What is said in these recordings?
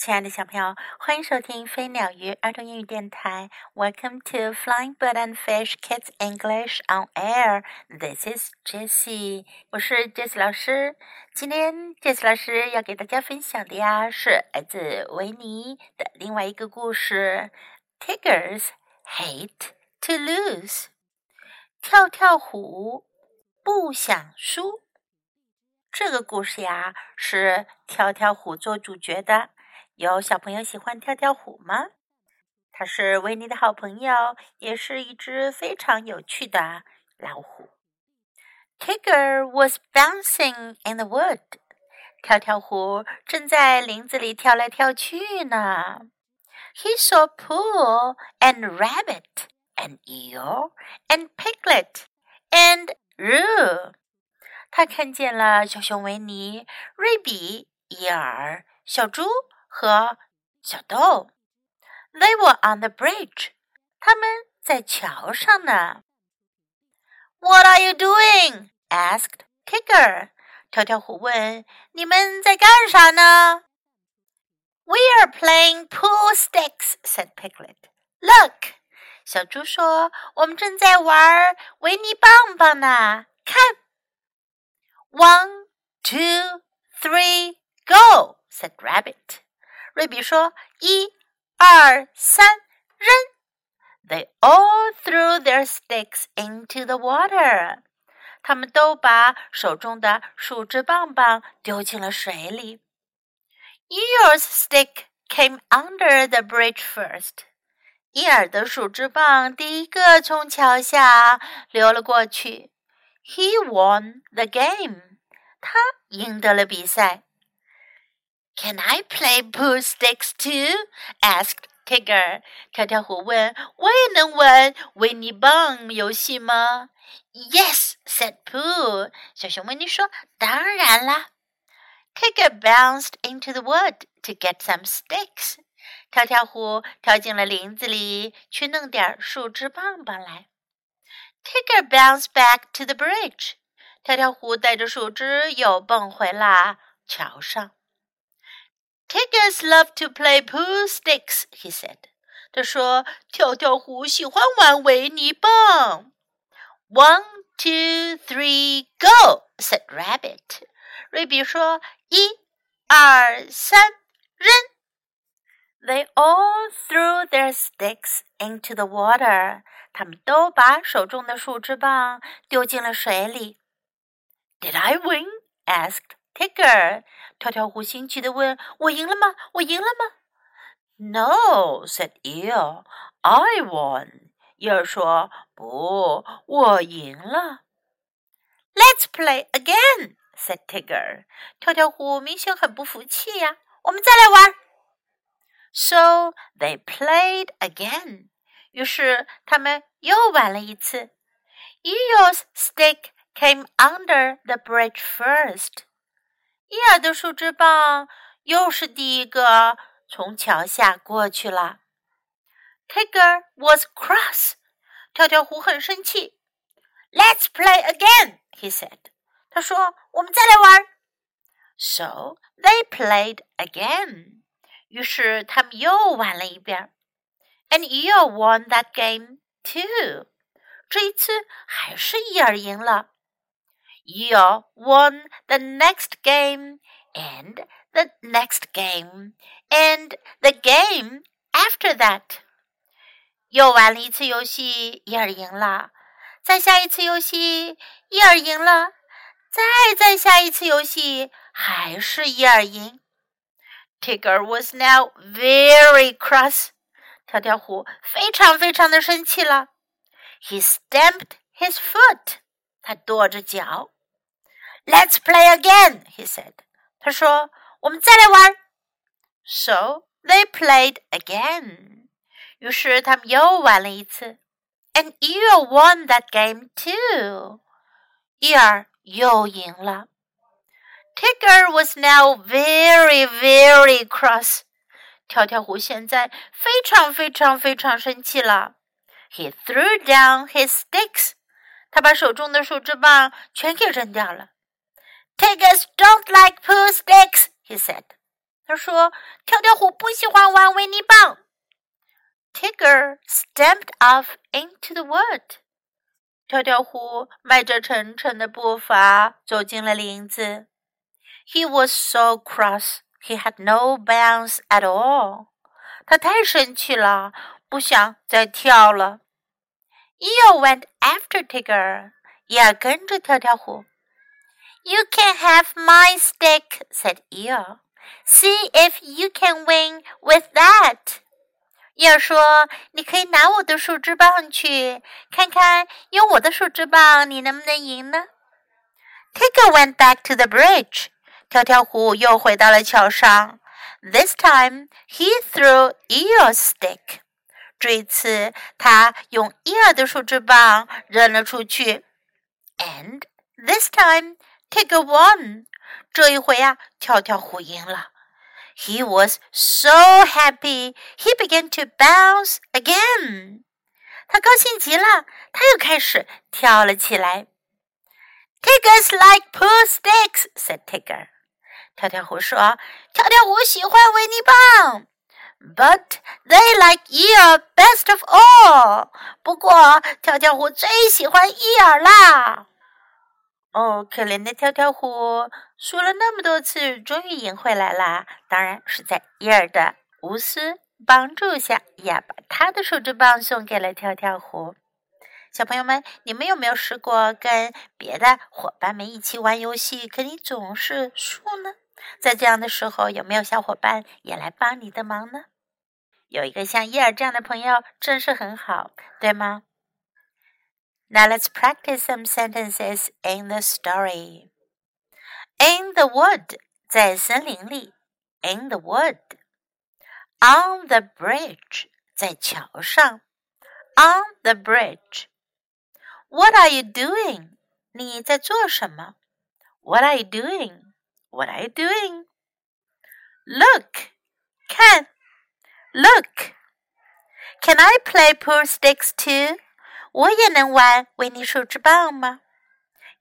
亲爱的小朋友，欢迎收听飞鸟鱼儿童英语电台。Welcome to Flying Bird and Fish Kids English on Air. This is Jessie，我是 Jessie 老师。今天 Jessie 老师要给大家分享的呀，是来自维尼的另外一个故事：Tigers hate to lose。跳跳虎不想输。这个故事呀，是跳跳虎做主角的。有小朋友喜欢跳跳虎吗？它是维尼的好朋友，也是一只非常有趣的老虎。Tigger was bouncing in the wood. 跳跳虎正在林子里跳来跳去呢。He saw Pooh and Rabbit and Eeyore and Piglet and Roo. 他看见了小熊维尼、瑞比、伊尔、小猪和小豆。They were on the bridge. 他们在桥上呢。What are you doing? asked Tigger. are playing Pooh sticks," said Piglet. "Look," 小猪说：“我们正在玩维尼棒棒呢。”看，One, two, three, go," said Rabbit. 瑞比说：“一、二、三，扔！” They all threw their sticks into the water. 他们都把手中的树枝棒棒丢进了水里。Ear's stick came under the bridge first. 伊尔的树枝棒第一个从桥下流了过去。He won the game. 他赢得了比赛。Can I play Pooh sticks too? asked Tigger。跳跳虎问：“我也能玩维尼棒游戏吗？”Yes, said Pooh。小熊维尼说：“当然啦。” Tigger bounced into the wood to get some sticks. sticks。跳跳虎跳进了林子里去弄点树枝棒棒来。Tigger bounced back to the bridge. 跳跳虎带着树枝又蹦回了桥上。Tiggers love to play Pooh sticks," he said. 他说：“跳跳虎喜欢玩维尼棒。” One, two, three, go," said Rabbit. 瑞比说：“一、二、三，扔！” They all threw their sticks into the water. 他们都把手中的树枝棒丢进了水里。Did I win? asked Tigger，跳跳虎兴起的问：“我赢了吗？我赢了吗？”No, said Eeyore. I won. 伊尔说：“不，我赢了。”Let's play again, said Tigger. 跳跳虎明显很不服气呀，我们再来玩。So they played again. 于是他们又玩了一次。Eeyore's stick came under the bridge first. 伊尔的树枝棒又是第一个从桥下过去了。Tiger was cross，跳跳虎很生气。Let's play again, he said。他说：“我们再来玩。” So they played again。于是他们又玩了一遍。And Eel won that game too。这一次还是伊尔赢了。Eeyore won the next game and the next game and the game after that。又玩了一次游戏，伊尔赢了；再下一次游戏，伊尔赢了；再再下一次游戏，还是伊尔赢。Tigger was now very cross. 跳跳虎非常非常的生气了。He stamped his foot. 他跺着脚。Let's play again, he said. 他说：“我们再来玩。” So they played again. 于是他们又玩了一次。And Eel won that game too. 伊尔又赢了。Tigger was now very, very cross. 跳跳虎现在非常非常非常生气了。He threw down his sticks. 他把手中的树枝棒全给扔掉了。 Tiggers don't like Pooh sticks," he said. 他说，跳跳虎不喜欢玩维尼棒。Tigger stamped off into the wood. 跳跳虎迈着沉沉的步伐走进了林子。He was so cross. He had no bounce at all. 他太生气了，不想再跳了。Eeyore went after Tigger. 也跟着跳跳虎。you can have my stick, said Eeyore. See if you can win with that. 叶说：“你可以拿我的树枝棒去，看看用我的树枝棒你能不能赢呢？”Tigger went back to the bridge. 跳跳虎又回到了桥上。This time he threw Eeyore's stick. 这一次，他用伊尔的树枝棒扔了出去。And this time Take a won！这一回呀、啊，跳跳虎赢了。He was so happy, he began to bounce again. 他高兴极了，他又开始跳了起来。Tiggers like Pooh sticks," said Tigger. 跳跳虎说：“跳跳虎喜欢维尼棒。” But they like Eeyore best of all. 不过，跳跳虎最喜欢伊尔啦。哦，可怜的跳跳虎，输了那么多次，终于赢回来啦！当然是在伊尔的无私帮助下，伊尔把他的树枝棒送给了跳跳虎。小朋友们，你们有没有试过跟别的伙伴们一起玩游戏，可你总是输呢？在这样的时候，有没有小伙伴也来帮你的忙呢？有一个像伊尔这样的朋友，真是很好，对吗 Now let's practice some sentences in the story. In the wood, 在森林里。In the wood. On the bridge, 在桥上。On the bridge. What are you doing? 你在做什么？What are you doing? What are you doing? Look, look. Can I play Pooh sticks too? 我也能玩维尼树枝棒吗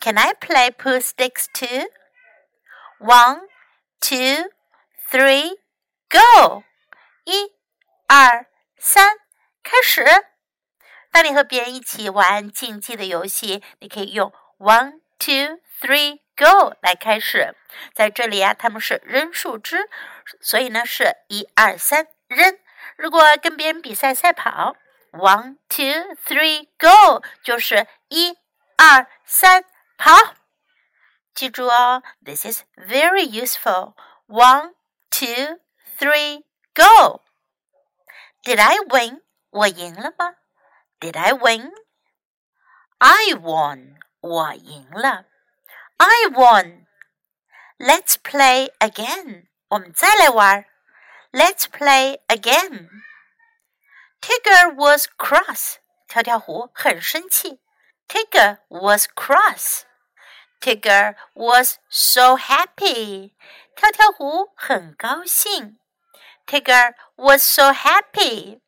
？Can I play pool sticks too? One, two, three, go! 一、二、三，开始。当你和别人一起玩竞技的游戏，你可以用 one, two, three, go 来开始。在这里啊，他们是扔树枝，所以呢是一二三扔。如果跟别人比赛赛跑。One, two, three, go！就是一、二、三，跑。记住哦，This is very useful. One, two, three, go! Did I win? 我赢了吗？Did I win? I won. 我赢了。I won. Let's play again. 我们再来玩。Let's play again. Tigger was cross，条条虎很生气。Tigger was cross. Tigger was so happy. 跳跳虎很高兴。Tigger was so happy.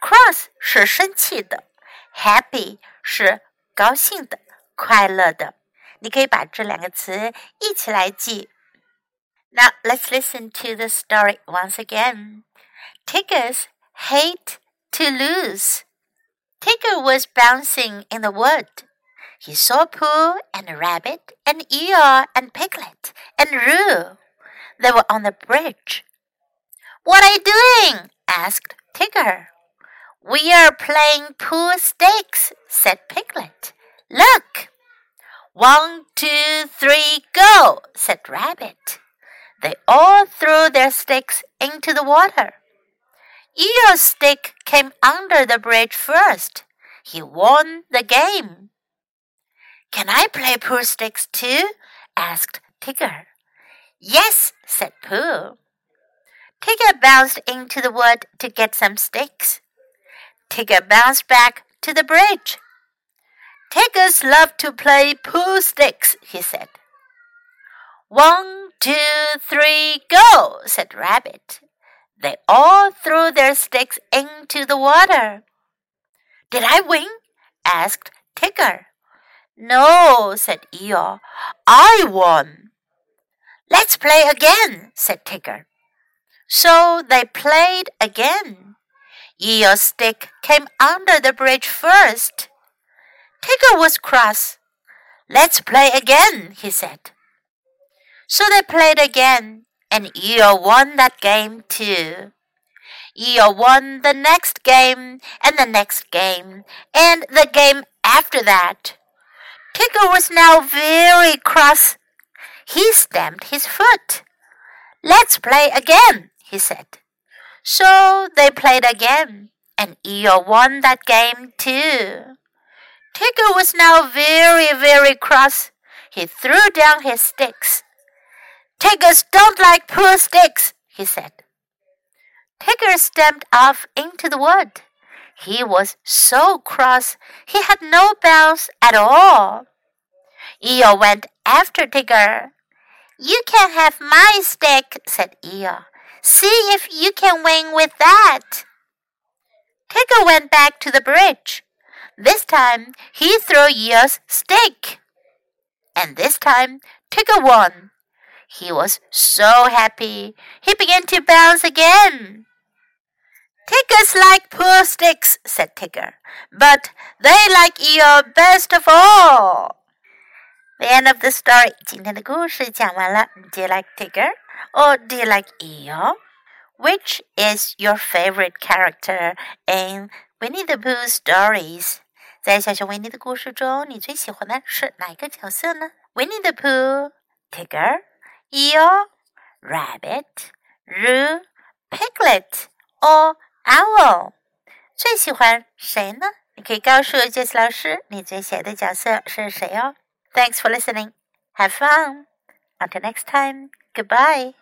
Cross 是生气的，happy 是高兴的、快乐的。你可以把这两个词一起来记。Now let's listen to the story once again. Tiggers hate to lose. Tigger was bouncing in the wood. He saw Pooh and Rabbit and Eeyore and Piglet and Roo. They were on the bridge. What are you doing? asked Tigger. We are playing Pooh sticks, said Piglet. Look! One, two, three, go, said Rabbit. They all threw their sticks into the water. Eeyore's stick came under the bridge first. He won the game. Can I play Pooh sticks too? asked Tigger. Yes, said Pooh. Tigger bounced into the wood to get some sticks. Tigger bounced back to the bridge. Tiggers love to play Pooh sticks, he said. One, two, three, go, said Rabbit. They all threw their sticks into the water. Did I win? asked Tigger. No, said Eeyore. I won. Let's play again, said Tigger. So they played again. Eeyore's stick came under the bridge first. Tigger was cross. Let's play again, he said. So they played again, and Eeyore won that game too. Eeyore won the next game, and the next game, and the game after that. Tigger was now very cross. He stamped his foot. Let's play again, he said. So they played again, and Eeyore won that game too. Tigger was now very, very cross. He threw down his sticks. Tiggers don't like Pooh sticks, he said. Tigger stamped off into the wood. He was so cross he had no bounce at all. Eeyore went after Tigger. You can have my stick, said Eeyore. See if you can win with that. Tigger went back to the bridge. This time he threw Eeyore's stick. And this time Tigger won. He was so happy. He began to bounce again. Tiggers like Pooh sticks, said Tigger, but they like you best of all. The end of the story. 今天的故事讲完了。Do you like Tigger or do you like Eeyore? Which is your favorite character in Winnie the Pooh stories? 在小熊维尼的故事中，你最喜欢的是哪一个角色呢？Winnie the Pooh, Tigger, Eeyore, rabbit, roo, piglet or owl。最喜欢谁呢？你可以告诉 Jess 老师你最喜欢的角色是谁哦。Thanks for listening. Have fun. Until next time. Goodbye.